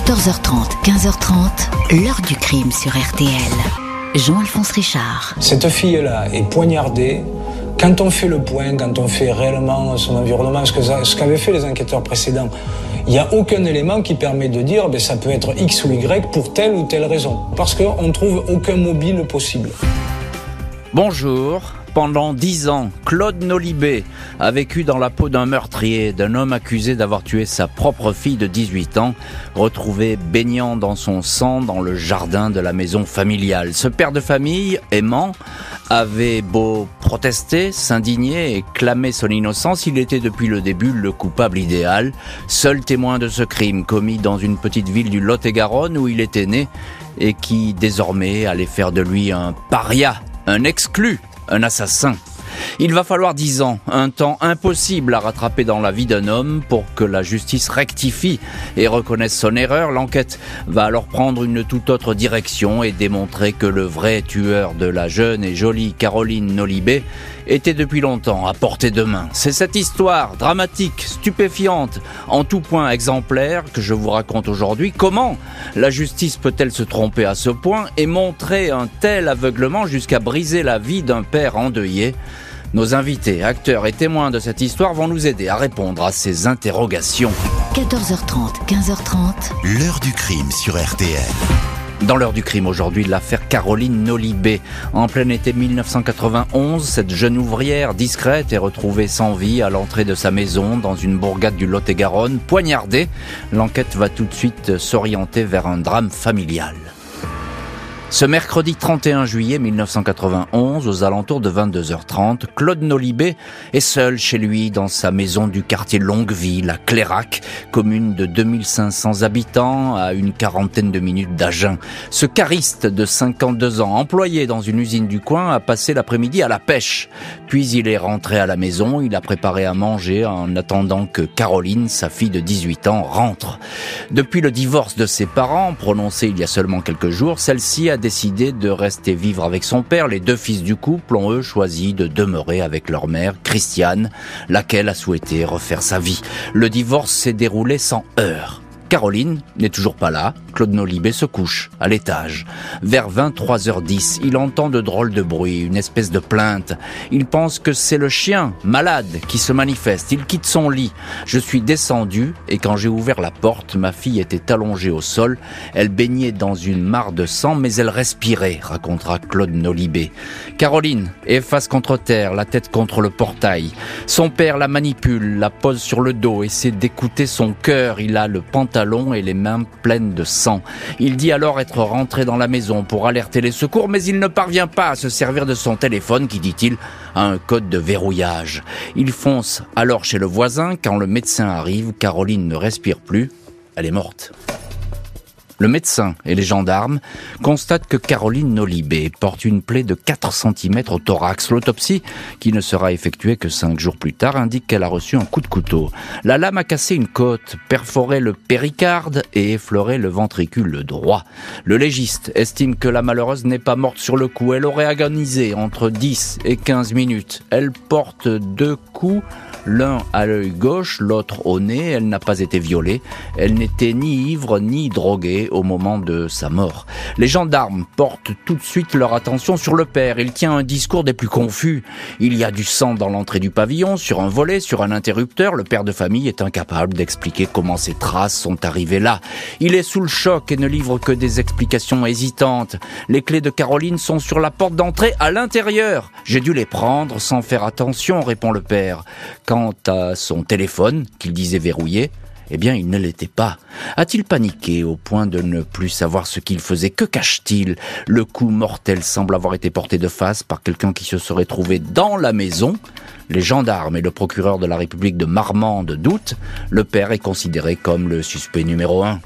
14h30, 15h30, l'heure du crime sur RTL. Jean-Alphonse Richard. Cette fille-là est poignardée. Quand on fait le point, quand on fait réellement son environnement, ce qu'avaient fait les enquêteurs précédents, il n'y a aucun élément qui permet de dire que ben, ça peut être X ou Y pour telle ou telle raison. Parce qu'on ne trouve aucun mobile possible. Bonjour, pendant dix ans, Claude Nolibé a vécu dans la peau d'un meurtrier, d'un homme accusé d'avoir tué sa propre fille de 18 ans, retrouvé baignant dans son sang dans le jardin de la maison familiale. Ce père de famille, aimant, avait beau protester, s'indigner et clamer son innocence, il était depuis le début le coupable idéal, seul témoin de ce crime commis dans une petite ville du Lot-et-Garonne où il était né et qui désormais allait faire de lui un paria, un exclu un assassin. Il va falloir dix ans, un temps impossible à rattraper dans la vie d'un homme pour que la justice rectifie et reconnaisse son erreur. L'enquête va alors prendre une toute autre direction et démontrer que le vrai tueur de la jeune et jolie Caroline Nolibé était depuis longtemps à portée de main. C'est cette histoire dramatique, stupéfiante, en tout point exemplaire que je vous raconte aujourd'hui. Comment la justice peut-elle se tromper à ce point et montrer un tel aveuglement jusqu'à briser la vie d'un père endeuillé? Nos invités, acteurs et témoins de cette histoire vont nous aider à répondre à ces interrogations. 14h30, 15h30. L'heure du crime sur RTL. Dans l'heure du crime aujourd'hui, l'affaire Caroline Nolibé. En plein été 1991, cette jeune ouvrière discrète est retrouvée sans vie à l'entrée de sa maison dans une bourgade du Lot-et-Garonne, poignardée. L'enquête va tout de suite s'orienter vers un drame familial. Ce mercredi 31 juillet 1991, aux alentours de 22h30, Claude Nolibé est seul chez lui dans sa maison du quartier Longueville à Clérac, commune de 2500 habitants à une quarantaine de minutes d'Agen. Ce cariste de 52 ans, employé dans une usine du coin, a passé l'après-midi à la pêche. Puis il est rentré à la maison, il a préparé à manger en attendant que Caroline, sa fille de 18 ans, rentre. Depuis le divorce de ses parents, prononcé il y a seulement quelques jours, celle-ci a décidé de rester vivre avec son père. Les deux fils du couple ont eux choisi de demeurer avec leur mère, Christiane, laquelle a souhaité refaire sa vie. Le divorce s'est déroulé sans heurts. Caroline n'est toujours pas là. Claude Nolibé se couche à l'étage. Vers 23h10, il entend de drôles de bruits, une espèce de plainte. Il pense que c'est le chien, malade, qui se manifeste. Il quitte son lit. Je suis descendu et quand j'ai ouvert la porte, ma fille était allongée au sol. Elle baignait dans une mare de sang, mais elle respirait, racontera Claude Nolibé. Caroline est face contre terre, la tête contre le portail. Son père la manipule, la pose sur le dos, essaie d'écouter son cœur. Il a le pantalon et les mains pleines de sang. Il dit alors être rentré dans la maison pour alerter les secours, mais il ne parvient pas à se servir de son téléphone qui, dit-il, a un code de verrouillage. Il fonce alors chez le voisin. Quand le médecin arrive, Caroline ne respire plus. Elle est morte. Le médecin et les gendarmes constatent que Caroline Nolibé porte une plaie de 4 cm au thorax. L'autopsie, qui ne sera effectuée que 5 jours plus tard, indique qu'elle a reçu un coup de couteau. La lame a cassé une côte, perforé le péricarde et effleuré le ventricule droit. Le légiste estime que la malheureuse n'est pas morte sur le coup. Elle aurait agonisé entre 10 et 15 minutes. Elle porte deux coups l'un à l'œil gauche, l'autre au nez. Elle n'a pas été violée. Elle n'était ni ivre ni droguée au moment de sa mort. Les gendarmes portent tout de suite leur attention sur le père. Il tient un discours des plus confus. Il y a du sang dans l'entrée du pavillon, sur un volet, sur un interrupteur. Le père de famille est incapable d'expliquer comment ces traces sont arrivées là. Il est sous le choc et ne livre que des explications hésitantes. Les clés de Caroline sont sur la porte d'entrée à l'intérieur. J'ai dû les prendre sans faire attention, répond le père. Quant à son téléphone, qu'il disait verrouillé, eh bien, il ne l'était pas. A-t-il paniqué au point de ne plus savoir ce qu'il faisait? Que cache-t-il? Le coup mortel semble avoir été porté de face par quelqu'un qui se serait trouvé dans la maison. Les gendarmes et le procureur de la République de Marmande doutent. Le père est considéré comme le suspect numéro un.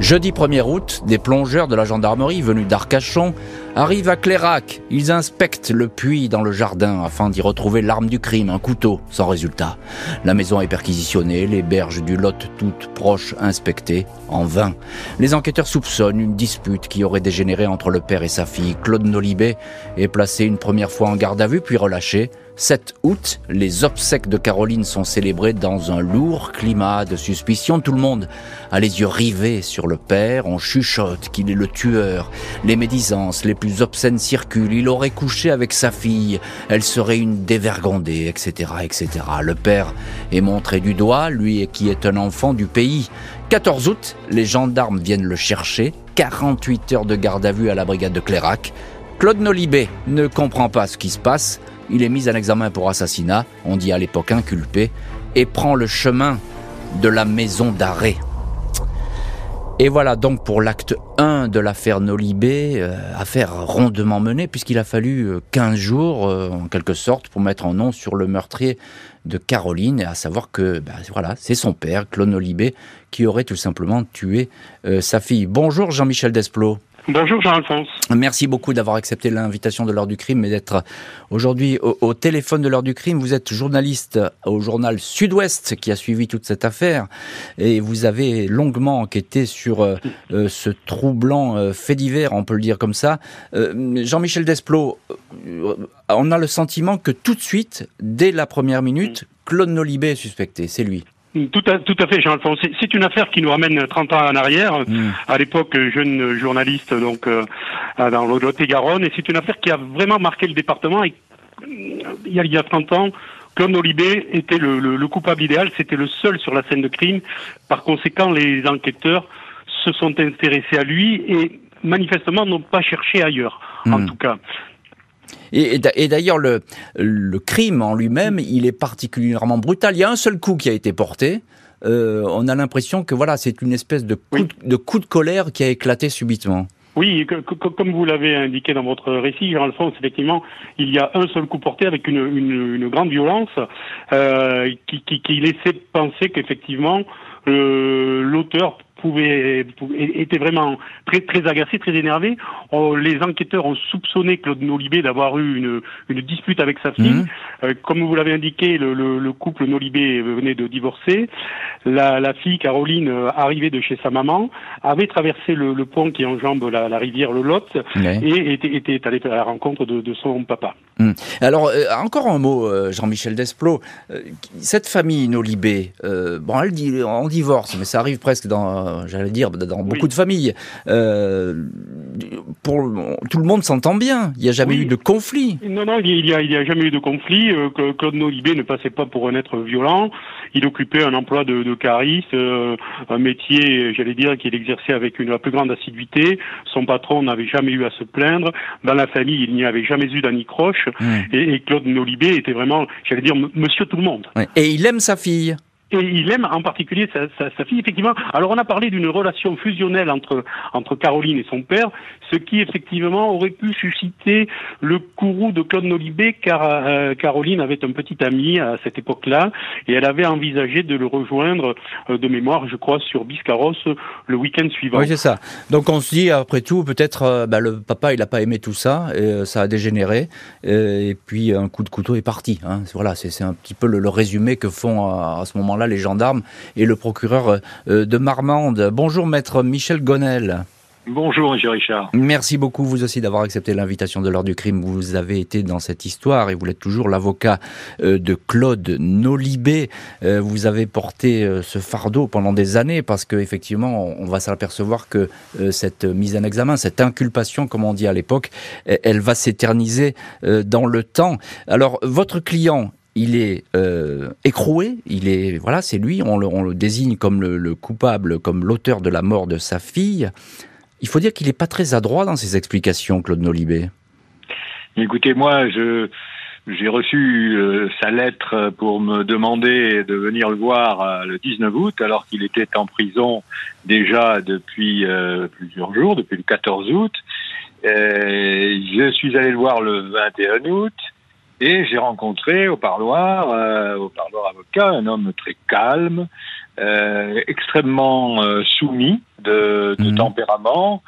Jeudi 1er août, des plongeurs de la gendarmerie venus d'Arcachon Arrive à Clérac, ils inspectent le puits dans le jardin afin d'y retrouver l'arme du crime, un couteau, sans résultat. La maison est perquisitionnée, les berges du Lot toutes proches inspectées, en vain. Les enquêteurs soupçonnent une dispute qui aurait dégénéré entre le père et sa fille. Claude Nolibé est placé une première fois en garde à vue, puis relâché. 7 août, les obsèques de Caroline sont célébrées dans un lourd climat de suspicion. Tout le monde a les yeux rivés sur le père. On chuchote qu'il est le tueur. Les médisances les obscènes circulent. Il aurait couché avec sa fille. Elle serait une dévergondée, etc., etc. Le père est montré du doigt, lui qui est un enfant du pays. 14 août, les gendarmes viennent le chercher. 48 heures de garde à vue à la brigade de Clérac. Claude Nolibé ne comprend pas ce qui se passe. Il est mis en examen pour assassinat, on dit à l'époque inculpé, et prend le chemin de la maison d'arrêt. Et voilà donc pour l'acte 1 de l'affaire Nolibé, euh, affaire rondement menée, puisqu'il a fallu 15 euh, jours, euh, en quelque sorte, pour mettre un nom sur le meurtrier de Caroline, à savoir que ben, voilà, c'est son père, Claude Nolibé, qui aurait tout simplement tué sa fille. Bonjour Jean-Michel Desplot. Bonjour Jean-Alphonse. Merci beaucoup d'avoir accepté l'invitation de l'heure du crime et d'être aujourd'hui au, téléphone de l'heure du crime. Vous êtes journaliste au journal Sud-Ouest qui a suivi toute cette affaire et vous avez longuement enquêté sur euh, euh, ce troublant euh, fait divers, on peut le dire comme ça. Jean-Michel Desplot, on a le sentiment que tout de suite, dès la première minute, Claude Nolibé est suspecté, c'est lui. Tout à, tout à fait, Jean-Alphonse. C'est une affaire qui nous ramène 30 ans en arrière. Mm. À l'époque, jeune journaliste donc euh, dans le Lot-et-Garonne, et c'est une affaire qui a vraiment marqué le département. Et, il, y a, il y a 30 ans, Claude Nolibé était le, le, coupable idéal, c'était le seul sur la scène de crime. Par conséquent, les enquêteurs se sont intéressés à lui et manifestement n'ont pas cherché ailleurs, en mm. tout cas. Et, d'ailleurs, le, le, crime en lui-même, il est particulièrement brutal. Il y a un seul coup qui a été porté. Euh, on a l'impression que voilà, c'est une espèce de coup, de coup de colère qui a éclaté subitement. Oui, comme vous l'avez indiqué dans votre récit, Jean-Alphonse, effectivement, il y a un seul coup porté avec une, une, une grande violence euh, qui, qui, qui, laissait penser qu'effectivement euh, l'auteur pouvait, était vraiment très, très agacé, très énervé. Oh, les enquêteurs ont soupçonné Claude Nolibé d'avoir eu une, une, dispute avec sa fille. Mhm. Euh, comme vous l'avez indiqué, le, le, le, couple Nolibé venait de divorcer. La, la fille, Caroline, euh, arrivée de chez sa maman, avait traversé le, le pont qui enjambe la, la rivière Le Lot et était, était allée à la rencontre de, de son papa. Mhm. Alors, euh, encore un mot, Jean-Michel Desplot. cette famille Nolibé, bon, elle dit en divorce, mais ça arrive presque dans j'allais dire, dans beaucoup de familles. Euh, pour, tout le monde s'entend bien. Il n'y a jamais eu de conflit. Non, non, il n'y a, a, jamais eu de conflit. Euh, Claude Nolibé ne passait pas pour un être violent. Il occupait un emploi de, de cariste, euh, un métier, j'allais dire, qu'il exerçait avec une, la plus grande assiduité. Son patron n'avait jamais eu à se plaindre. Dans la famille, il n'y avait jamais eu d'anicroche. Et, et, Claude Nolibé était vraiment, j'allais dire, monsieur tout le monde. Et il aime sa fille. Et il aime en particulier sa, sa, sa, fille, effectivement. Alors on a parlé d'une relation fusionnelle entre, entre Caroline et son père, ce qui effectivement aurait pu susciter le courroux de Claude Nolibé, car euh, Caroline avait un petit ami à cette époque-là, et elle avait envisagé de le rejoindre euh, de mémoire, je crois, sur Biscarros le week-end suivant. Oui, c'est ça. Donc on se dit, après tout, peut-être euh, bah, le papa, il n'a pas aimé tout ça, et ça a dégénéré, et puis un coup de couteau est parti. Hein. Voilà, c'est un petit peu le, résumé que font à, à ce moment-là là les gendarmes et le procureur de Marmande. Bonjour maître Michel Gonel. Bonjour, M. Richard. Merci beaucoup, vous aussi, d'avoir accepté l'invitation de l'heure du crime. Vous avez été dans cette histoire et vous êtes toujours l'avocat euh, de Claude Nolibé. Euh, vous avez porté ce fardeau pendant des années parce qu'effectivement, on va s'apercevoir que cette mise en examen, cette inculpation, comme on dit à l'époque, elle va s'éterniser dans le temps. Alors, votre client, il est euh, écroué, il est voilà, c'est lui, on le, désigne comme le, coupable, comme l'auteur de la mort de sa fille. Il faut dire qu'il n'est pas très adroit dans ses explications, Claude Nolibé. Écoutez, moi, j'ai reçu euh, sa lettre pour me demander de venir le voir euh, le 19 août, alors qu'il était en prison déjà depuis plusieurs jours, depuis le 14 août. je suis allé le voir le 21 août. Et j'ai rencontré au parloir, euh, au parloir avocat, un homme très calme, euh, extrêmement euh, soumis de, de mhm. tempérament,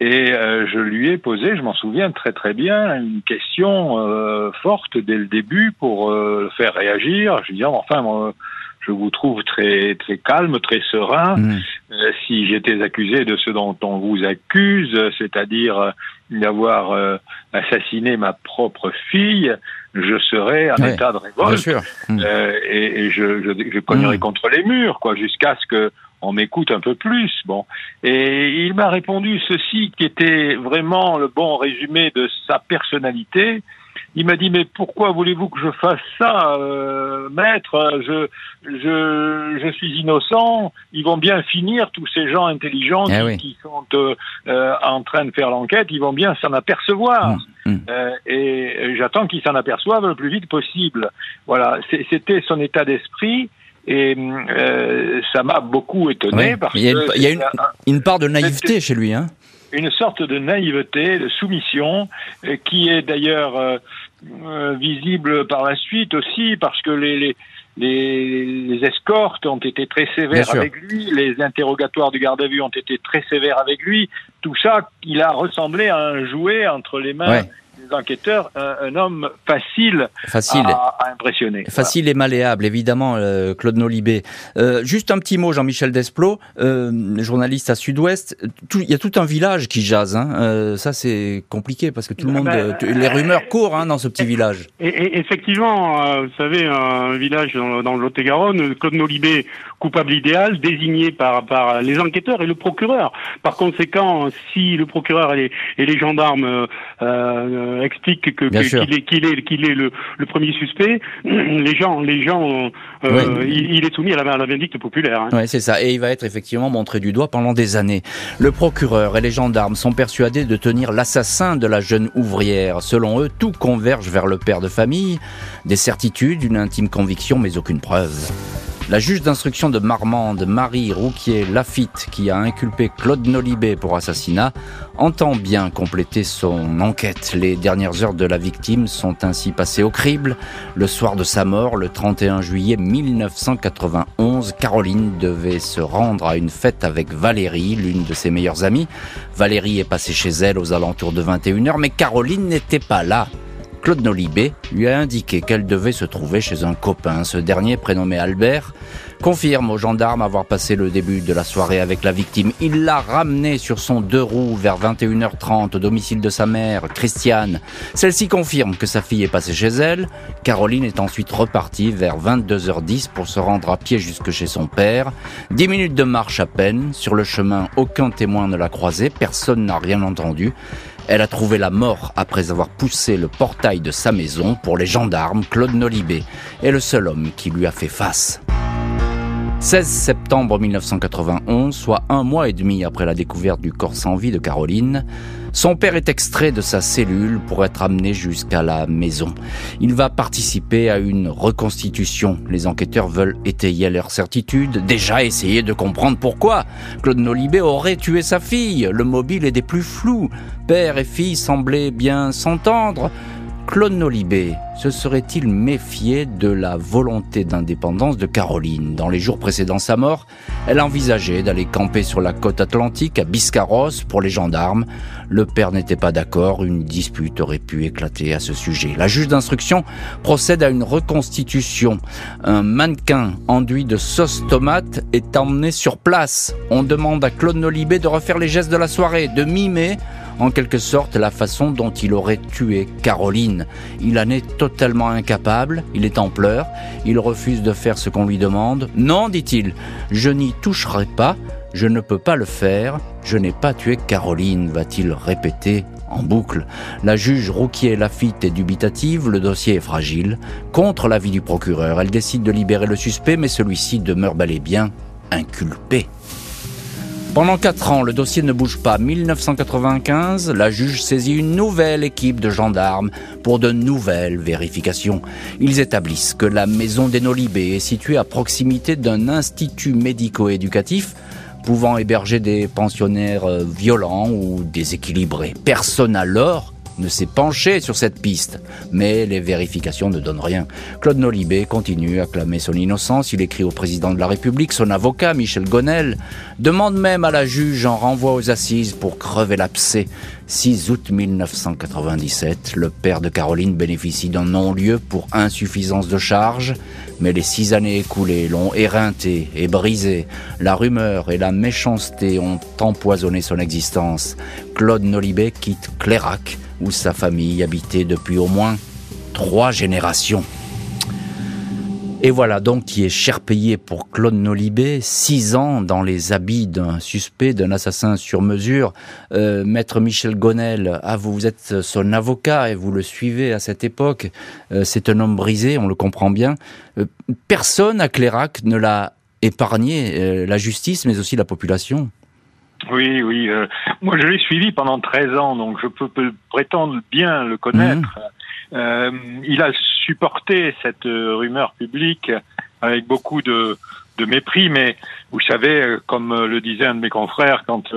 Et euh, je lui ai posé, je m'en souviens très très bien, une question euh, forte dès le début pour euh, le faire réagir. Je lui ai dit, enfin, moi, je vous trouve très très calme, très serein. Mmh. Euh, si j'étais accusé de ce dont on vous accuse, c'est-à-dire d'avoir assassiné ma propre fille, je serais en Ouais, état de Bien révolte sûr. Mmh. euh, et, et je, je, je cognerais contre les murs, quoi, jusqu'à ce que on m'écoute un peu plus. Bon, et il m'a répondu ceci qui était vraiment le bon résumé de sa personnalité. Il m'a dit mais pourquoi voulez-vous que je fasse ça, euh, maître? Je je je suis innocent. Ils vont bien finir tous ces gens intelligents Eh qui, oui. qui sont euh, euh, en train de faire l'enquête. Ils vont bien s'en apercevoir. Mm, mm. Euh, et j'attends qu'ils s'en aperçoivent le plus vite possible. Voilà, c'était son état d'esprit et euh, ça m'a beaucoup étonné parce Il y a une- que il y a une- c'est un- Une part de naïveté chez lui, hein une sorte de naïveté, de soumission, euh, qui est d'ailleurs euh, visible par la suite aussi parce que les, les, les, les escortes ont été très sévères avec lui, les interrogatoires du garde à vue ont été très sévères avec lui. Tout ça, il a ressemblé à un jouet entre les mains Ouais. Enquêteurs, un, un homme facile, Facile. à, à impressionner. Facile et malléable, évidemment, euh, Claude Nolibé. Euh, juste un petit mot, Jean-Michel Desplot, euh, journaliste à Sud-Ouest. Il y a tout un village qui jase. Hein. Ça, c'est compliqué parce que tout le Ah monde, ben, les rumeurs courent hein, dans ce petit village. Et, et effectivement, vous savez, un village dans, dans le Lot-et-Garonne, Claude Nolibé, coupable idéal, désigné par, par les enquêteurs et le procureur. Par conséquent, si le procureur et les, et les gendarmes euh, euh, expliquent que qu'il est qu'il est qu'il est le, le premier suspect, les gens les gens euh, Oui. il, il est soumis à la, à la vindicte populaire. hein. Ouais, c'est ça. Et il va être effectivement montré du doigt pendant des années. Le procureur et les gendarmes sont persuadés de tenir l'assassin de la jeune ouvrière. Selon eux, tout converge vers le père de famille. Des certitudes, une intime conviction, mais aucune preuve. La juge d'instruction de Marmande, Marie Rouquier Lafitte, qui a inculpé Claude Nolibé pour assassinat, entend bien compléter son enquête. Les dernières heures de la victime sont ainsi passées au crible. Le soir de sa mort, le 31 juillet 1991, Caroline devait se rendre à une fête avec Valérie, l'une de ses meilleures amies. Valérie est passée chez elle aux alentours de 21h, mais Caroline n'était pas là. Claude Nolibé lui a indiqué qu'elle devait se trouver chez un copain. Ce dernier, prénommé Albert, confirme aux gendarmes avoir passé le début de la soirée avec la victime. Il l'a ramenée sur son deux roues vers 21h30 au domicile de sa mère, Christiane. Celle-ci confirme que sa fille est passée chez elle. Caroline est ensuite repartie vers 22h10 pour se rendre à pied jusque chez son père. Dix minutes de marche à peine. Sur le chemin, aucun témoin ne l'a croisée. Personne n'a rien entendu. Elle a trouvé la mort après avoir poussé le portail de sa maison pour les gendarmes. Claude Nolibé est le seul homme qui lui a fait face. 16 septembre 1991, soit un mois et demi après la découverte du corps sans vie de Caroline, son père est extrait de sa cellule pour être amené jusqu'à la maison. Il va participer à une reconstitution. Les enquêteurs veulent étayer leur certitude, déjà essayer de comprendre pourquoi Claude Nolibé aurait tué sa fille. Le mobile est des plus flous. Père et fille semblaient bien s'entendre. Claude Nolibé se serait-il méfié de la volonté d'indépendance de Caroline? Dans les jours précédant sa mort, elle envisageait d'aller camper sur la côte atlantique à Biscarrosse pour les gendarmes. Le père n'était pas d'accord, une dispute aurait pu éclater à ce sujet. La juge d'instruction procède à une reconstitution. Un mannequin enduit de sauce tomate est emmené sur place. On demande à Claude Nolibé de refaire les gestes de la soirée, de mimer en quelque sorte la façon dont il aurait tué Caroline. Il en est totalement incapable, il est en pleurs, il refuse de faire ce qu'on lui demande. Non, dit-il, je n'y toucherai pas, je ne peux pas le faire, je n'ai pas tué Caroline, va-t-il répéter en boucle. La juge Rouquier Lafitte est dubitative, le dossier est fragile. Contre l'avis du procureur, elle décide de libérer le suspect, mais celui-ci demeure bel et bien inculpé. Pendant quatre ans, le dossier ne bouge pas. 1995, la juge saisit une nouvelle équipe de gendarmes pour de nouvelles vérifications. Ils établissent que la maison des Nolibé est située à proximité d'un institut médico-éducatif pouvant héberger des pensionnaires euh, violents ou déséquilibrés. Personne alors ne s'est penché sur cette piste. Mais les vérifications ne donnent rien. Claude Nolibé continue à clamer son innocence. Il écrit au président de la République, son avocat, Michel Gonel, demande même à la juge en renvoi aux assises pour crever l'abcès. 6 août 1997, le père de Caroline bénéficie d'un non-lieu pour insuffisance de charge, mais les six années écoulées l'ont éreinté et brisé. La rumeur et la méchanceté ont empoisonné son existence. Claude Nolibé quitte Clérac, où sa famille habitait depuis au moins trois générations. Et voilà donc qui est cher payé pour Claude Nolibé, six ans dans les habits d'un suspect, d'un assassin sur mesure. Euh, Maître Michel Gonel, ah, vous, êtes son avocat et vous le suivez à cette époque. Euh, c'est un homme brisé, on le comprend bien. Euh, personne à Clérac ne l'a épargné, la justice, mais aussi la population. Oui, oui. moi, je l'ai suivi pendant 13 ans, donc je peux, prétendre bien le connaître. Mmh. Euh, il a supporté cette euh, rumeur publique avec beaucoup de, de mépris, mais vous savez, euh, comme le disait un de mes confrères, quand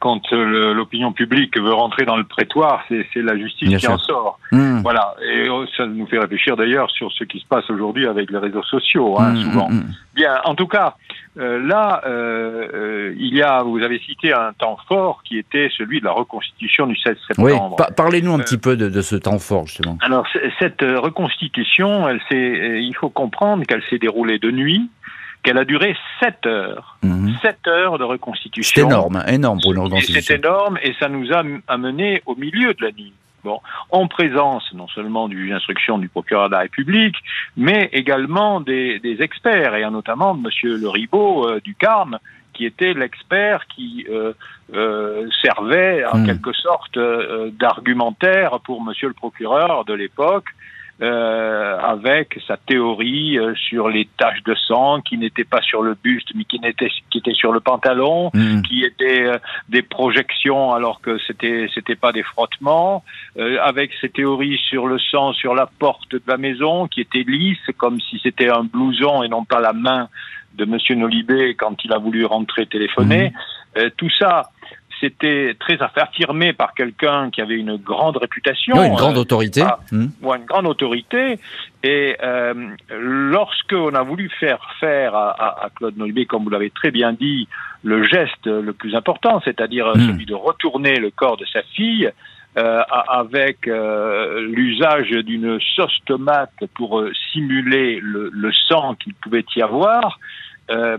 quand l'opinion publique veut rentrer dans le prétoire, c'est la justice qui en sort. Hmm. Voilà, et oh, ça nous fait réfléchir d'ailleurs sur ce qui se passe aujourd'hui avec les réseaux sociaux, hein, hmm, souvent. Hmm, Bien, en tout cas, euh, là, euh, euh, il y a, vous avez cité un temps fort qui était celui de la reconstitution du 16 septembre. Oui, parlez-nous un petit peu de, de, ce temps fort, justement. Alors, cette reconstitution, elle il faut comprendre qu'elle s'est déroulée de nuit, qu'elle a duré 7 heures. 7 mhm. heures de reconstitution. C'est énorme, énorme pour une reconstitution. C'est énorme et ça nous a amené au milieu de la nuit. Bon, en présence non seulement du instruction du procureur de la République, mais également des, des experts, et notamment de Monsieur Le Ribot euh, du Carme, qui était l'expert qui euh, euh, servait en hmm. quelque sorte euh, d'argumentaire pour Monsieur le procureur de l'époque, euh, avec sa théorie euh, sur les taches de sang qui n'étaient pas sur le buste mais qui n'étaient qui étaient sur le pantalon, hmm. qui étaient euh, des projections alors que c'était c'était pas des frottements, avec ses théories sur le sang sur la porte de la maison qui était lisse comme si c'était un blouson et non pas la main de Monsieur Nolibé quand il a voulu rentrer téléphoner. Hmm. tout ça c'était très affirmé par quelqu'un qui avait une grande réputation. une grande euh, autorité. Hmm. Ou une grande autorité. Et euh, lorsque on a voulu faire faire à, à, Claude Noibé, comme vous l'avez très bien dit, le geste le plus important, c'est-à-dire hmm. celui de retourner le corps de sa fille, euh, avec euh, l'usage d'une sauce tomate pour euh, simuler le, le sang qu'il pouvait y avoir, euh,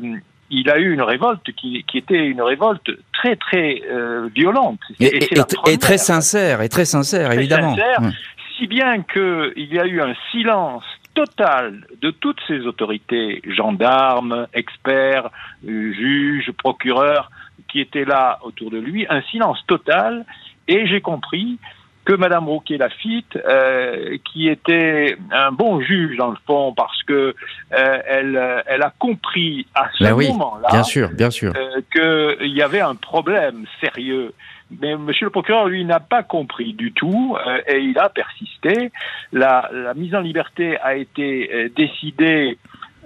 il a eu une révolte qui, qui était une révolte très très euh, violente. Et, et, très sincère et très sincère évidemment. sincère, si bien que il y a eu un silence total de toutes ces autorités gendarmes experts juges procureurs qui étaient là autour de lui un silence total et j'ai compris que Madame Rouquet-Lafitte, euh, qui était un bon juge dans le fond, parce que euh, elle, elle a compris à ce ben moment-là, bien sûr, bien sûr, euh, qu'il y avait un problème sérieux. Mais Monsieur le procureur, lui, n'a pas compris du tout euh, et il a persisté. La, la, mise en liberté a été euh, décidée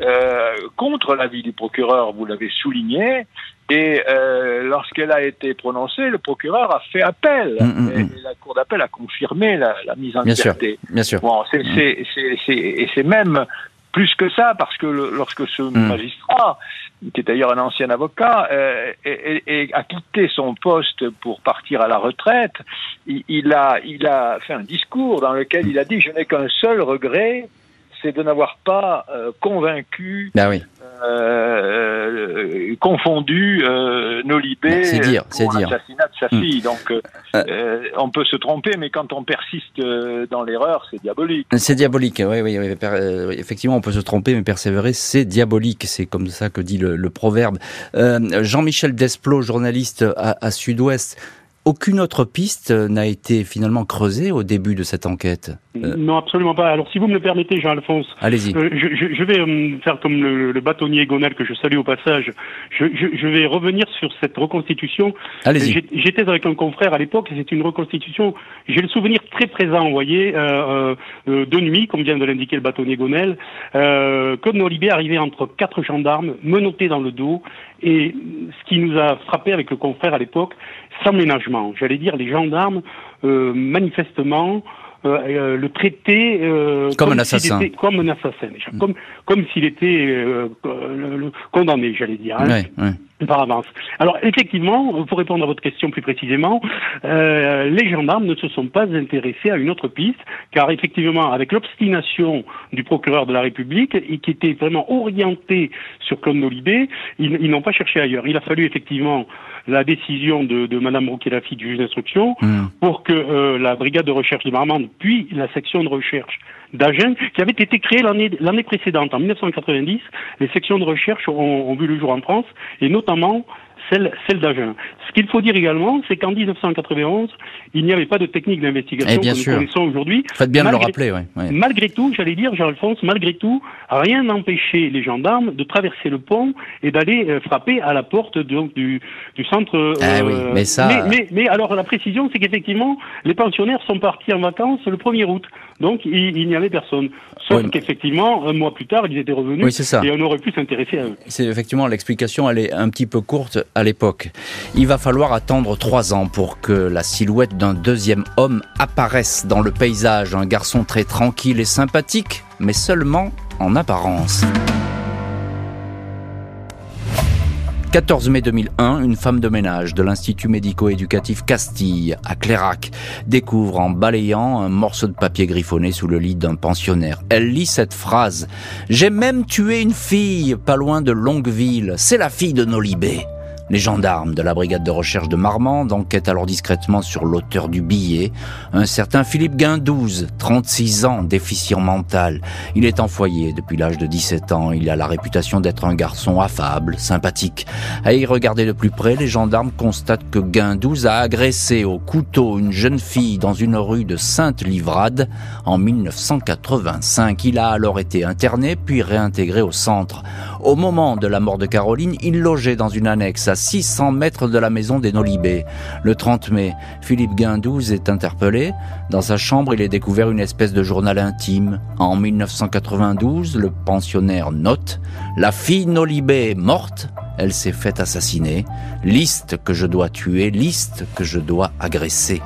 euh, contre l'avis du procureur, vous l'avez souligné, et euh, lorsqu'elle a été prononcée, le procureur a fait appel. Mm, mm, et mm. la cour d'appel a confirmé la, la mise en bien liberté. Sûr, bien sûr. Bon, c'est, c'est, c'est, et c'est même plus que ça, parce que le, lorsque ce magistrat, qui est d'ailleurs un ancien avocat, euh, et, et, a quitté son poste pour partir à la retraite, il, il, a, il a fait un discours dans lequel il a dit « Je n'ai qu'un seul regret, c'est de n'avoir pas euh, convaincu, ben oui. euh, confondu euh, Nolibé c'est dire, c'est dire. l'assassinat de sa hmm. fille. Donc, euh, euh, on peut se tromper, mais quand on persiste dans l'erreur, c'est diabolique. C'est diabolique, oui, oui, oui, Effectivement, on peut se tromper, mais persévérer, c'est diabolique. C'est comme ça que dit le, le proverbe. Jean-Michel Desplot, journaliste à, à Sud-Ouest, aucune autre piste n'a été finalement creusée au début de cette enquête. Euh, non, absolument pas. Alors, si vous me le permettez, Jean-Alphonse, allez-y. Euh, je, vais euh, faire comme le, bâtonnier Gonel que je salue au passage. Je, vais revenir sur cette reconstitution. Allez-y. J'étais avec un confrère à l'époque et c'est une reconstitution. J'ai le souvenir très présent, vous voyez, de nuit, comme vient de l'indiquer le bâtonnier Gonel. Euh, Claude Nolibé arrivait entre quatre gendarmes, menottés dans le dos, et ce qui nous a frappé avec le confrère à l'époque, sans ménagement. J'allais dire, les gendarmes, manifestement, le traitaient comme, un assassin, comme un assassin, mm. comme comme s'il était condamné, j'allais dire. Hein par avance. Alors effectivement, pour répondre à votre question plus précisément, euh, les gendarmes ne se sont pas intéressés à une autre piste, car effectivement, avec l'obstination du procureur de la République, et qui était vraiment orienté sur Claude Nolibé, ils, ils n'ont pas cherché ailleurs. Il a fallu effectivement la décision de, de Madame Roquet-Lafitte, du juge d'instruction, hmm. pour que euh, la brigade de recherche de Marmande, puis la section de recherche d'Agen, qui avait été créée l'année précédente, en 1990, les sections de recherche ont, ont vu le jour en France, et notamment celle, celle d'Agen. Ce qu'il faut dire également, c'est qu'en 1991, il n'y avait pas de technique d'investigation eh, que nous connaissons aujourd'hui. Faites bien de le rappeler, oui. Malgré tout, j'allais dire, Jean-Alphonse, malgré tout, rien n'empêchait les gendarmes de traverser le pont et d'aller euh, frapper à la porte du, du centre. Ah oui, euh, mais ça. Mais, mais, alors la précision, c'est qu'effectivement, les pensionnaires sont partis en vacances le 1er août. Donc il, n'y avait personne. Sauf qu'effectivement, un mois plus tard, ils étaient revenus ça. et on aurait pu s'intéresser à eux. C'est effectivement l'explication, elle est un petit peu courte à l'époque. Il va falloir attendre trois ans pour que la silhouette d'un deuxième homme apparaisse dans le paysage. Un garçon très tranquille et sympathique, mais seulement en apparence. 14 mai 2001, une femme de ménage de l'Institut médico-éducatif Castille, à Clérac, découvre en balayant un morceau de papier griffonné sous le lit d'un pensionnaire. Elle lit cette phrase. J'ai même tué une fille, pas loin de Longueville. C'est la fille de Nolibé. Les gendarmes de la brigade de recherche de Marmande enquêtent alors discrètement sur l'auteur du billet, un certain Philippe Guindouze, 36 ans, déficient mental. Il est en foyer depuis l'âge de 17 ans. Il a la réputation d'être un garçon affable, sympathique. À y regarder de plus près, les gendarmes constatent que Guindouze a agressé au couteau une jeune fille dans une rue de Sainte-Livrade en 1985. Il a alors été interné puis réintégré au centre. Au moment de la mort de Caroline, il logeait dans une annexe à 600 mètres de la maison des Nolibés. Le 30 mai, Philippe Guindouze est interpellé. Dans sa chambre, il est découvert une espèce de journal intime. En 1992, le pensionnaire note La fille Nolibé est morte, elle s'est faite assassiner. Liste que je dois tuer, liste que je dois agresser.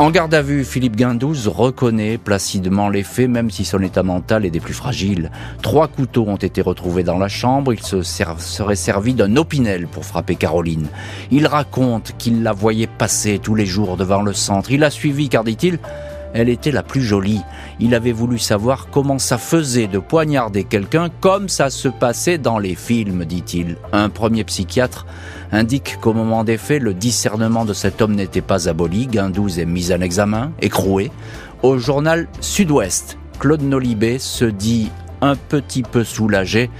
En garde à vue, Philippe Guindouze reconnaît placidement les faits, même si son état mental est des plus fragiles. Trois couteaux ont été retrouvés dans la chambre. Il se serait servi d'un opinel pour frapper Caroline. Il raconte qu'il la voyait passer tous les jours devant le centre. Il a suivi car, dit-il, elle était la plus jolie. Il avait voulu savoir comment ça faisait de poignarder quelqu'un comme ça se passait dans les films, dit-il. Un premier psychiatre indique qu'au moment des faits, le discernement de cet homme n'était pas aboli. Guindouze est mis en examen, écroué. Au journal Sud-Ouest, Claude Nolibé se dit un petit peu soulagé,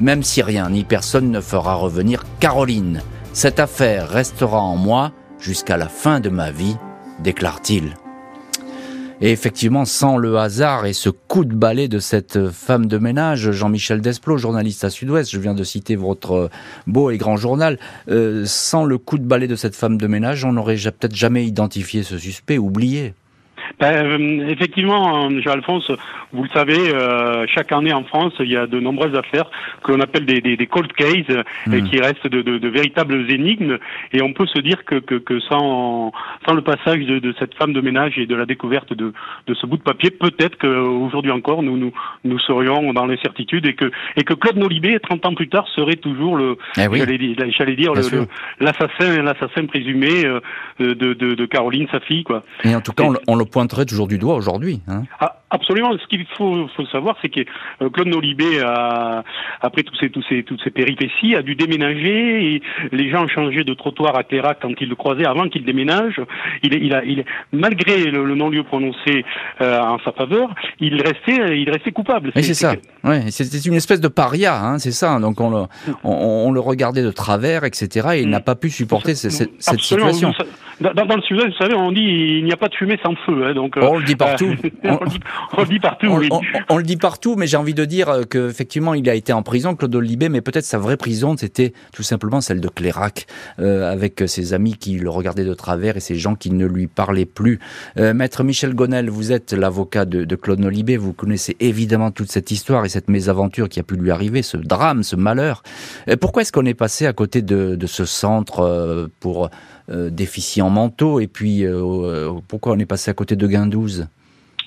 même si rien ni personne ne fera revenir Caroline. Cette affaire restera en moi jusqu'à la fin de ma vie, déclare-t-il. Et effectivement, sans le hasard et ce coup de balai de cette femme de ménage, Jean-Michel Desplot, journaliste à Sud-Ouest, je viens de citer votre beau et grand journal, euh, sans le coup de balai de cette femme de ménage, on n'aurait peut-être jamais identifié ce suspect, oublié. Ben, euh, effectivement, euh, Jean-Alphonse, vous le savez, euh, chaque année en France, il y a de nombreuses affaires que l'on appelle des, des, des, cold cases, hmm. qui restent de, de, de, véritables énigmes. Et on peut se dire que, que, que sans, sans le passage de, de, cette femme de ménage et de la découverte de, de ce bout de papier, peut-être qu'aujourd'hui encore, nous, nous, nous serions dans l'incertitude et que, et que Claude Nolibé, 30 ans plus tard, serait toujours le, eh oui. j'allais dire, l'assassin, l'assassin présumé de, de, de, Caroline, sa fille, quoi. Et en tout cas, on, on le pointerait toujours du doigt aujourd'hui. Hein. Ah, absolument. Ce qu'il faut, faut, savoir, c'est que euh, Claude Nolibé, a, après tous ces, tous ces, toutes ces péripéties, a dû déménager. Et les gens ont changé de trottoir à Clérac quand ils le croisaient avant qu'il déménage. Il, il, a, il, malgré le, non-lieu prononcé euh, en sa faveur, il restait, il restait coupable. c'est ça. Ouais, c'était une espèce de paria, hein, c'est ça. Donc on le, on, on, le regardait de travers, etc. Et il n'a pas pu supporter cette, cette situation. Dans, dans, le sujet, vous savez, on dit il n'y a pas de fumée sans feu. Hein, donc, on le dit partout. Euh, on le dit partout, on, oui. On, le dit partout, mais j'ai envie de dire qu'effectivement, il a été en prison, Claude Olibé, mais peut-être sa vraie prison, c'était tout simplement celle de Clérac, euh, avec ses amis qui le regardaient de travers et ces gens qui ne lui parlaient plus. Euh, Maître Michel Gonel, vous êtes l'avocat de, de, Claude Nolibé, vous connaissez évidemment toute cette histoire et cette mésaventure qui a pu lui arriver, ce drame, ce malheur. Euh, pourquoi est-ce qu'on est passé à côté de, de ce centre euh, pour euh, déficients mentaux et puis pourquoi on est passé à côté de Guindouze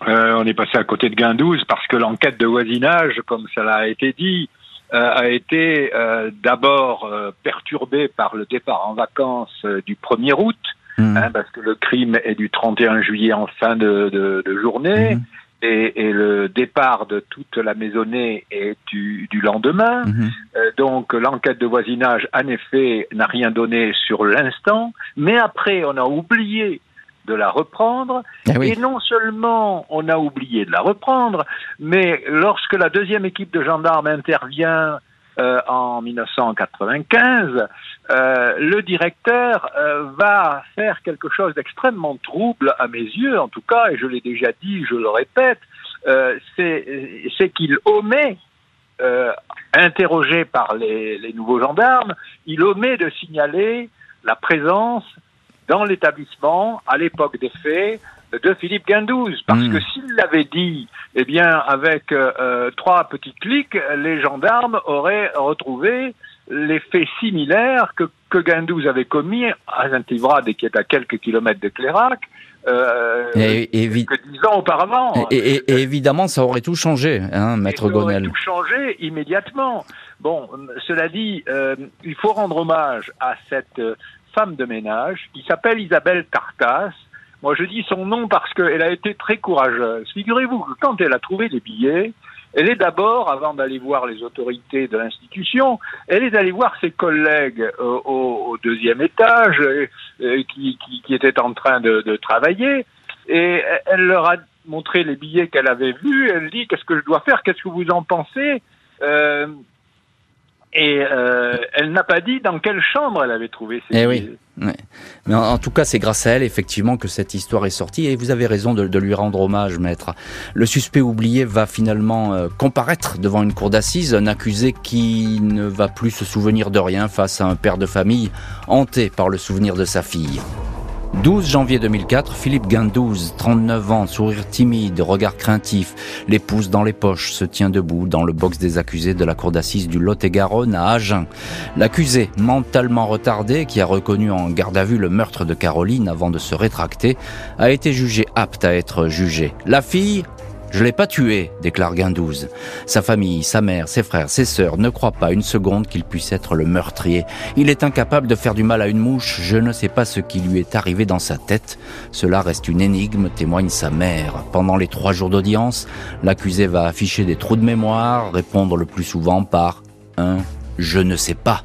euh, on est passé à côté de Guindouze parce que l'enquête de voisinage, comme cela a été dit, euh, a été euh, d'abord perturbée par le départ en vacances du 1er août, mmh. hein, parce que le crime est du 31 juillet en fin de, de, de journée. Mmh. Et, et, le départ de toute la maisonnée est du, du lendemain. Mmh. Euh, donc l'enquête de voisinage, en effet, n'a rien donné sur l'instant, mais après on a oublié de la reprendre. Ah oui. Et non seulement on a oublié de la reprendre, mais lorsque la deuxième équipe de gendarmes intervient euh, en 1995, euh, le directeur euh, va faire quelque chose d'extrêmement trouble à mes yeux, en tout cas, et je l'ai déjà dit, je le répète, euh, c'est qu'il omet euh, interrogé par les, les, nouveaux gendarmes, il omet de signaler la présence dans l'établissement, à l'époque des faits, de Philippe Guindouze. Parce mmh. que s'il l'avait dit, eh bien, avec euh, trois petits clics, les gendarmes auraient retrouvé les faits similaires que, que Guindouze avait commis à Saint-Ivrade, qui est à quelques kilomètres de Clérac, euh, et, et, quelques dix ans auparavant. Et, et, et, évidemment, ça aurait tout changé, hein, Maître Gonel. Ça aurait tout changé immédiatement. Bon, cela dit, euh, il faut rendre hommage à cette femme de ménage qui s'appelle Isabelle Tartas. Moi, je dis son nom parce qu'elle a été très courageuse. Figurez-vous que quand elle a trouvé les billets, elle est d'abord, avant d'aller voir les autorités de l'institution, elle est allée voir ses collègues euh, au, deuxième étage euh, qui, qui, étaient en train de, travailler et elle leur a montré les billets qu'elle avait vus. Elle dit qu'est-ce que je dois faire, qu'est-ce que vous en pensez? Euh, et euh, elle n'a pas dit dans quelle chambre elle avait trouvé ces eh oui. Ouais. Mais en, en, tout cas, c'est grâce à elle, effectivement, que cette histoire est sortie. Et vous avez raison de, de lui rendre hommage, maître. Le suspect oublié va finalement euh, comparaître devant une cour d'assises, un accusé qui ne va plus se souvenir de rien face à un père de famille hanté par le souvenir de sa fille. 12 janvier 2004, Philippe Guindouze, 39 ans, sourire timide, regard craintif, les pouces dans les poches, se tient debout dans le box des accusés de la cour d'assises du Lot-et-Garonne à Agen. L'accusé, mentalement retardé, qui a reconnu en garde à vue le meurtre de Caroline avant de se rétracter, a été jugé apte à être jugé. La fille, je l'ai pas tué, déclare Guindouze. Sa famille, sa mère, ses frères, ses sœurs ne croient pas une seconde qu'il puisse être le meurtrier. Il est incapable de faire du mal à une mouche. Je ne sais pas ce qui lui est arrivé dans sa tête. Cela reste une énigme, témoigne sa mère. Pendant les trois jours d'audience, l'accusé va afficher des trous de mémoire, répondre le plus souvent par un je ne sais pas.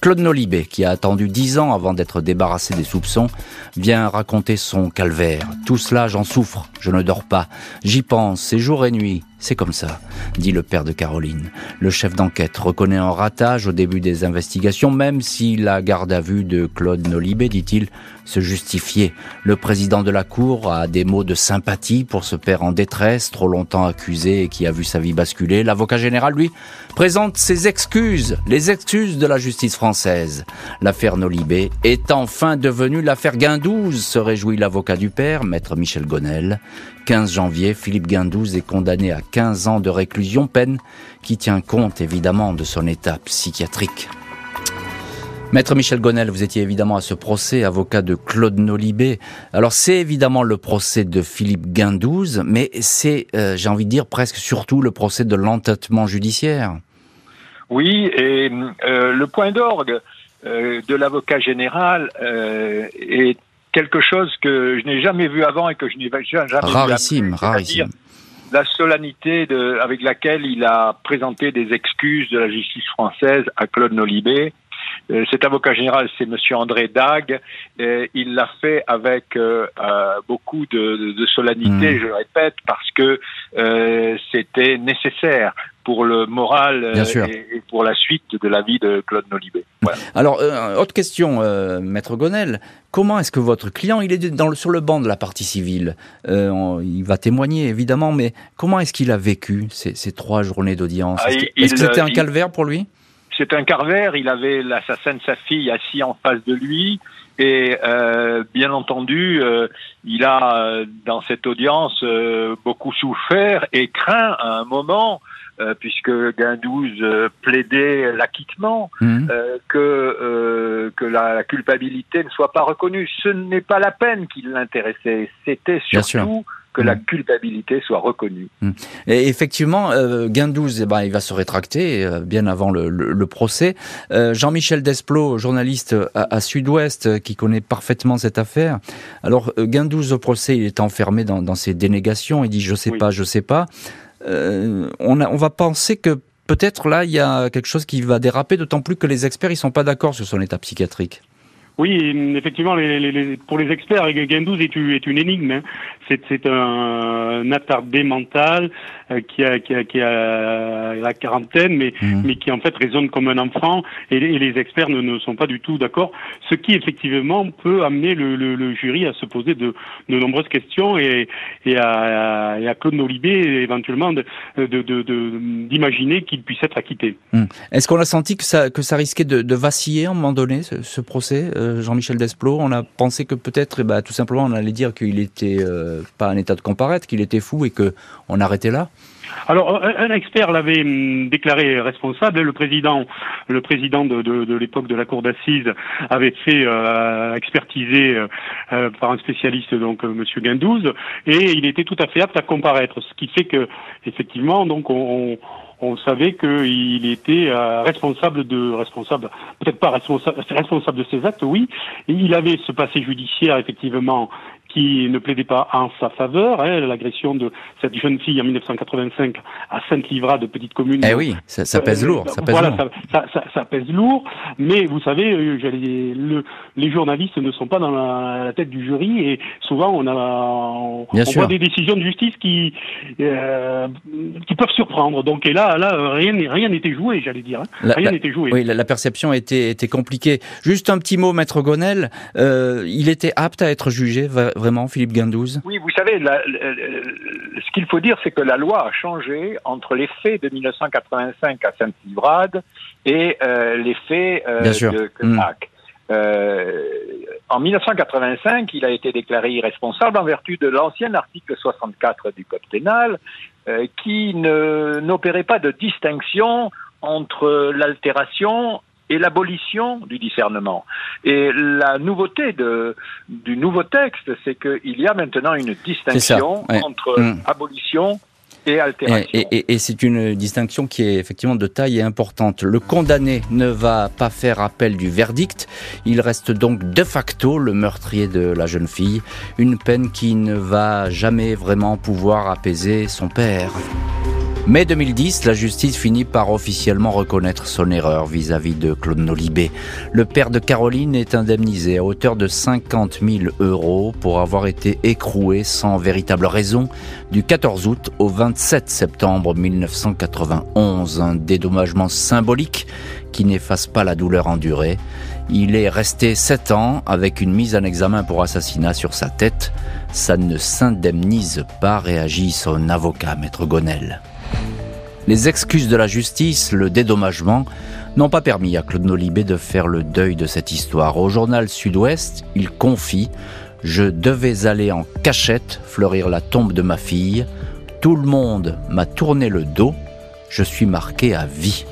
Claude Nolibé, qui a attendu dix ans avant d'être débarrassé des soupçons, vient raconter son calvaire. Tout cela, j'en souffre, je ne dors pas. J'y pense, c'est jour et nuit. C'est comme ça, dit le père de Caroline. Le chef d'enquête reconnaît un ratage au début des investigations, même si la garde à vue de Claude Nolibé, dit-il, se justifiait. Le président de la Cour a des mots de sympathie pour ce père en détresse, trop longtemps accusé et qui a vu sa vie basculer. L'avocat général, lui, présente ses excuses, les excuses de la justice française. L'affaire Nolibé est enfin devenue l'affaire Guindouze, se réjouit l'avocat du père, maître Michel Gonel. 15 janvier, Philippe Guindouze est condamné à 15 ans de réclusion, peine qui tient compte évidemment de son état psychiatrique. Maître Michel Gonel, vous étiez évidemment à ce procès, avocat de Claude Nolibé. Alors c'est évidemment le procès de Philippe Guindouze, mais c'est, euh, j'ai envie de dire, presque surtout le procès de l'entêtement judiciaire. Oui, et euh, le point d'orgue euh, de l'avocat général est quelque chose que je n'ai jamais vu avant et que je n'ai jamais rarissime, vu après, rarissime. La solennité de, avec laquelle il a présenté des excuses de la justice française à Claude Nolibé, cet avocat général, c'est Monsieur André Dag. il l'a fait avec beaucoup de, solennité, mmh. je le répète, parce que c'était nécessaire pour le moral et, pour la suite de la vie de Claude Nolibé. Alors, autre question, Maître Gonel. Comment est-ce que votre client, il est dans sur le banc de la partie civile? Il va témoigner, évidemment, mais comment est-ce qu'il a vécu ces, trois journées d'audience? Ah, Est-ce que c'était un calvaire pour lui? C'est un calvaire. Il avait l'assassin de sa fille assis en face de lui. Et euh, bien entendu, euh, il a euh, dans cette audience beaucoup souffert et craint à un moment, puisque Guindouze plaidait l'acquittement, mmh. que que la, culpabilité ne soit pas reconnue. Ce n'est pas la peine qui l'intéressait. C'était surtout que la mm. culpabilité soit reconnue. Mm. Et effectivement, euh, Guindouze, eh ben, il va se rétracter euh, bien avant le, procès. Euh, Jean-Michel Desplot, journaliste à, Sud-Ouest, qui connaît parfaitement cette affaire. Alors, Guindouze au procès, il est enfermé dans, ses dénégations. Il dit je sais pas, je sais pas. on, on va penser que peut-être là, il y a quelque chose qui va déraper, d'autant plus que les experts, ils sont pas d'accord sur son état psychiatrique. Oui, effectivement, les, les, pour les experts, Gendouze est, est une énigme. Hein. C'est un, attardé mental euh, qui, a, qui, a, qui a la quarantaine, mais, mmh. mais qui en fait raisonne comme un enfant, et, et les experts ne, ne, sont pas du tout d'accord. Ce qui effectivement peut amener le, le, le, jury à se poser de, de nombreuses questions et, et, à, et à Claude Nolibé éventuellement d'imaginer de, de, qu'il puisse être acquitté. Mmh. Est-ce qu'on a senti que ça, que ça risquait de, vaciller à un moment donné, ce, ce procès euh, Jean-Michel Desplot, on a pensé que peut-être, bah, tout simplement, on allait dire qu'il était euh, pas en état de comparaître, qu'il était fou et que on arrêtait là. Alors, un, expert l'avait hum, déclaré responsable. Le président, le président de, l'époque de la cour d'assises avait fait euh, expertiser euh, par un spécialiste, donc Monsieur Guindouze, et il était tout à fait apte à comparaître. Ce qui fait que, effectivement, donc on savait qu'il était euh, responsable de responsable, peut-être pas responsable, responsable de ses actes, oui. Il avait ce passé judiciaire effectivement qui ne plaidait pas en sa faveur, hein, l'agression de cette jeune fille en 1985 à Sainte-Livrade, petite commune. Eh oui, ça, pèse euh, lourd. Ça pèse voilà, lourd. Ça, ça, ça, pèse lourd, mais vous savez, euh, le, les journalistes ne sont pas dans la, tête du jury et souvent on a on, voit des décisions de justice qui euh, qui peuvent surprendre. Donc et là, là rien rien n'était joué, j'allais dire. Hein. rien n'était joué. Oui, la, perception était était compliquée. Juste un petit mot, maître Gonel, euh, il était apte à être jugé vraiment, Philippe Guindouze Oui, vous savez, ce qu'il faut dire, c'est que la loi a changé entre les faits de 1985 à Saint-Livrade et euh, les faits euh, de Quebec. Mm. Euh, en 1985, il a été déclaré irresponsable en vertu de l'ancien article 64 du Code pénal, qui n'opérait pas de distinction entre l'altération et l'abolition du discernement. Et la nouveauté de, du nouveau texte, c'est qu'il y a maintenant une distinction entre mmh. abolition et altération. Et, et, c'est une distinction qui est effectivement de taille et importante. Le condamné ne va pas faire appel du verdict. Il reste donc de facto le meurtrier de la jeune fille. Une peine qui ne va jamais vraiment pouvoir apaiser son père. Mai 2010, la justice finit par officiellement reconnaître son erreur vis-à-vis de Claude Nolibé. Le père de Caroline est indemnisé à hauteur de 50 000 euros pour avoir été écroué sans véritable raison du 14 août au 27 septembre 1991. Un dédommagement symbolique qui n'efface pas la douleur endurée. Il est resté 7 ans avec une mise en examen pour assassinat sur sa tête. Ça ne s'indemnise pas, réagit son avocat, maître Gonel. Les excuses de la justice, le dédommagement, n'ont pas permis à Claude Nolibé de faire le deuil de cette histoire. Au journal Sud-Ouest, il confie Je devais aller en cachette fleurir la tombe de ma fille. Tout le monde m'a tourné le dos. Je suis marqué à vie.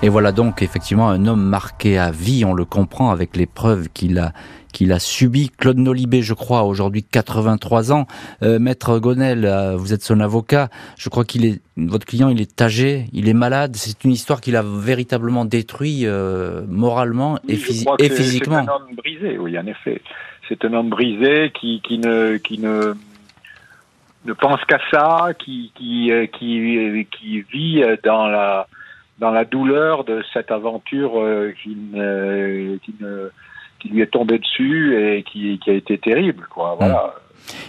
Et voilà donc effectivement un homme marqué à vie, on le comprend avec les preuves qu'il a qu'il a subi. Claude Nolibé, je crois, aujourd'hui 83 ans. Euh, Maître Gonel, euh, vous êtes son avocat. Je crois qu'il est votre client, il est âgé, il est malade. C'est une histoire qu'il a véritablement détruit euh, moralement et, physiquement. C'est un homme brisé, oui, en effet. C'est un homme brisé qui, qui ne qui ne ne pense qu'à ça, qui qui qui qui vit dans la dans la douleur de cette aventure qui, qui, lui est tombée dessus et qui, qui a été terrible. Quoi. Voilà.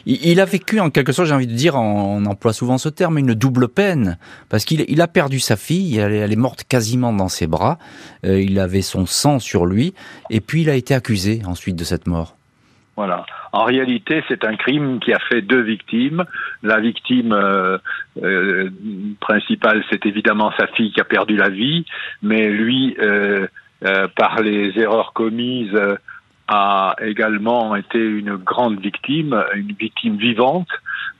Il, a vécu en quelque sorte, j'ai envie de dire, on, emploie souvent ce terme, une double peine, parce qu'il a perdu sa fille, elle, est morte quasiment dans ses bras, euh, il avait son sang sur lui, et puis il a été accusé ensuite de cette mort. Voilà. En réalité, c'est un crime qui a fait deux victimes. La victime euh, euh, principale, c'est évidemment sa fille qui a perdu la vie, mais lui, par les erreurs commises, a également été une grande victime, une victime vivante,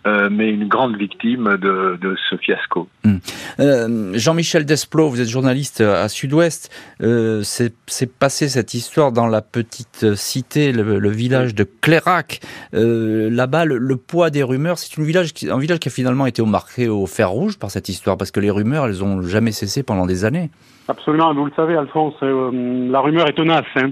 euh, mais une grande victime de, de ce fiasco. Hmm. Euh, Jean-Michel Desplot, vous êtes journaliste à Sud-Ouest. Euh, C'est passé cette histoire dans la petite cité, le, village de. Euh, Là-bas, le, poids des rumeurs, c'est une village qui, un village qui a finalement été marqué au fer rouge par cette histoire, parce que les rumeurs, elles ont jamais cessé pendant des années. Absolument, vous le savez, Alphonse, euh, la rumeur est tenace. Hein.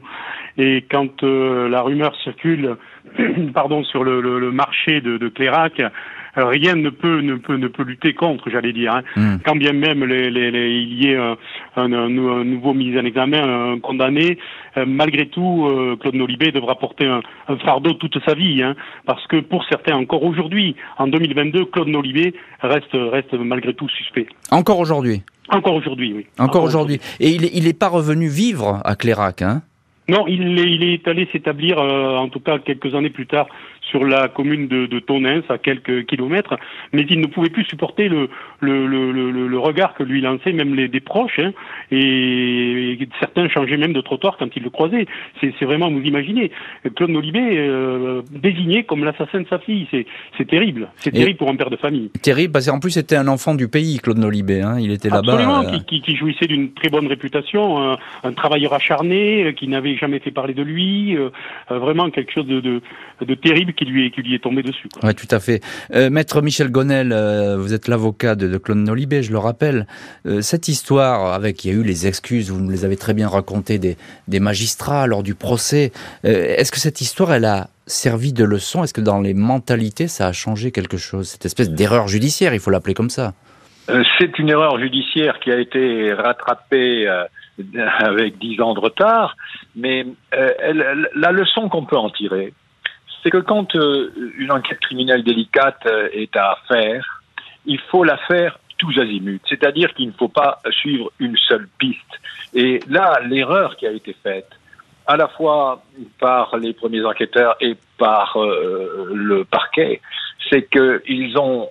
Et quand euh, la rumeur circule, pardon, sur le, le, marché de, de Clérac, euh, rien ne peut ne peut ne peut lutter contre, j'allais dire. Hein. Hmm. Quand bien même les, les, les, il y ait un, un, un, nouveau mis en examen, un condamné, euh, malgré tout, Claude Nolibé devra porter un, un, fardeau toute sa vie, hein, parce que pour certains, encore aujourd'hui, en 2022, Claude Nolibé reste reste malgré tout suspect. Encore aujourd'hui? Encore aujourd'hui, oui. Encore, aujourd'hui. Et il n'est il pas revenu vivre à Clérac, hein? Non, il est, il est allé s'établir, euh, en tout cas quelques années plus tard, sur la commune de, de Tonins, à quelques kilomètres, mais il ne pouvait plus supporter le, le, le, le, regard que lui lançaient même les, des proches, hein, et, certains changeaient même de trottoir quand ils le croisaient. C'est vraiment, vous imaginez, Claude Nolibé euh, désigné comme l'assassin de sa fille, c'est terrible, c'est terrible pour un père de famille. Terrible, parce qu'en plus c'était un enfant du pays, Claude Nolibé, hein, il était là-bas. Absolument, euh, qui, qui, jouissait d'une très bonne réputation, un, un, travailleur acharné, qui n'avait jamais fait parler de lui, euh, vraiment quelque chose de, de, de terrible qui lui, qui lui est tombé dessus. Oui, tout à fait. Euh, Maître Michel Gonel, euh, vous êtes l'avocat de, de Claude Nolibé, je le rappelle. Euh, cette histoire, avec, il y a eu les excuses, vous nous les avez très bien racontées, des, des magistrats lors du procès. Est-ce que cette histoire, elle a servi de leçon? Est-ce que dans les mentalités, ça a changé quelque chose? Cette espèce d'erreur judiciaire, il faut l'appeler comme ça. C'est une erreur judiciaire qui a été rattrapée avec dix ans de retard, mais la leçon qu'on peut en tirer, c'est que quand euh, une enquête criminelle délicate euh, est à faire, il faut la faire tous azimuts. C'est-à-dire qu'il ne faut pas suivre une seule piste. Et là, l'erreur qui a été faite, à la fois par les premiers enquêteurs et par euh, le parquet, c'est qu'ils ont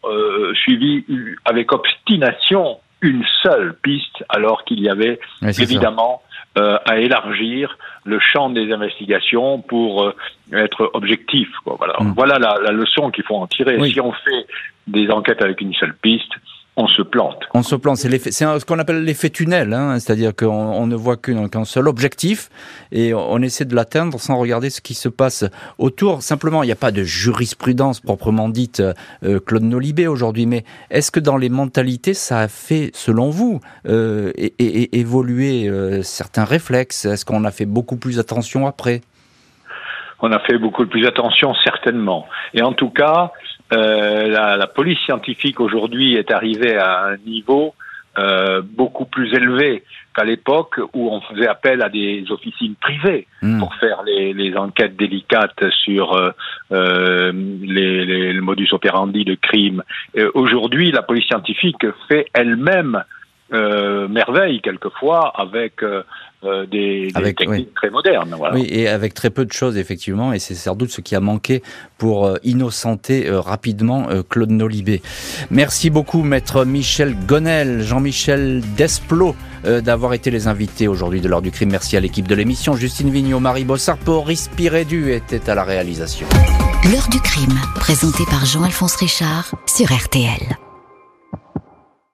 suivi avec obstination une seule piste, alors qu'il y avait évidemment euh, à élargir le champ des investigations pour euh, être objectif. Quoi. Voilà, mm. voilà la, la leçon qu'il faut en tirer. Si on fait des enquêtes avec une seule piste, on se plante. On se plante. C'est ce qu'on appelle l'effet tunnel, hein, c'est-à-dire qu'on ne voit qu'un seul objectif et on essaie de l'atteindre sans regarder ce qui se passe autour. Simplement, il n'y a pas de jurisprudence proprement dite euh, Claude Nolibé aujourd'hui, mais est-ce que dans les mentalités, ça a fait, selon vous, euh, évoluer euh, certains réflexes? Est-ce qu'on a fait beaucoup plus attention après? On a fait beaucoup plus attention, certainement. Et en tout cas, euh, la, la, police scientifique aujourd'hui est arrivée à un niveau euh, beaucoup plus élevé qu'à l'époque où on faisait appel à des officines privées hmm. pour faire les, les, enquêtes délicates sur euh, euh les, les, le modus operandi de crime. Aujourd'hui, la police scientifique fait elle-même euh, merveille quelquefois avec euh, euh, des, des techniques très modernes. Voilà. Oui, et avec très peu de choses effectivement, et c'est sans doute ce qui a manqué pour euh, innocenter euh, rapidement Claude Nolibé. Merci beaucoup, maître Michel Gonel, Jean-Michel Desplot, d'avoir été les invités aujourd'hui de l'heure du crime. Merci à l'équipe de l'émission, Justine Vignot, Marie Bossard, Boris Pirédu était à la réalisation. L'heure du crime, présenté par Jean-Alphonse Richard sur RTL.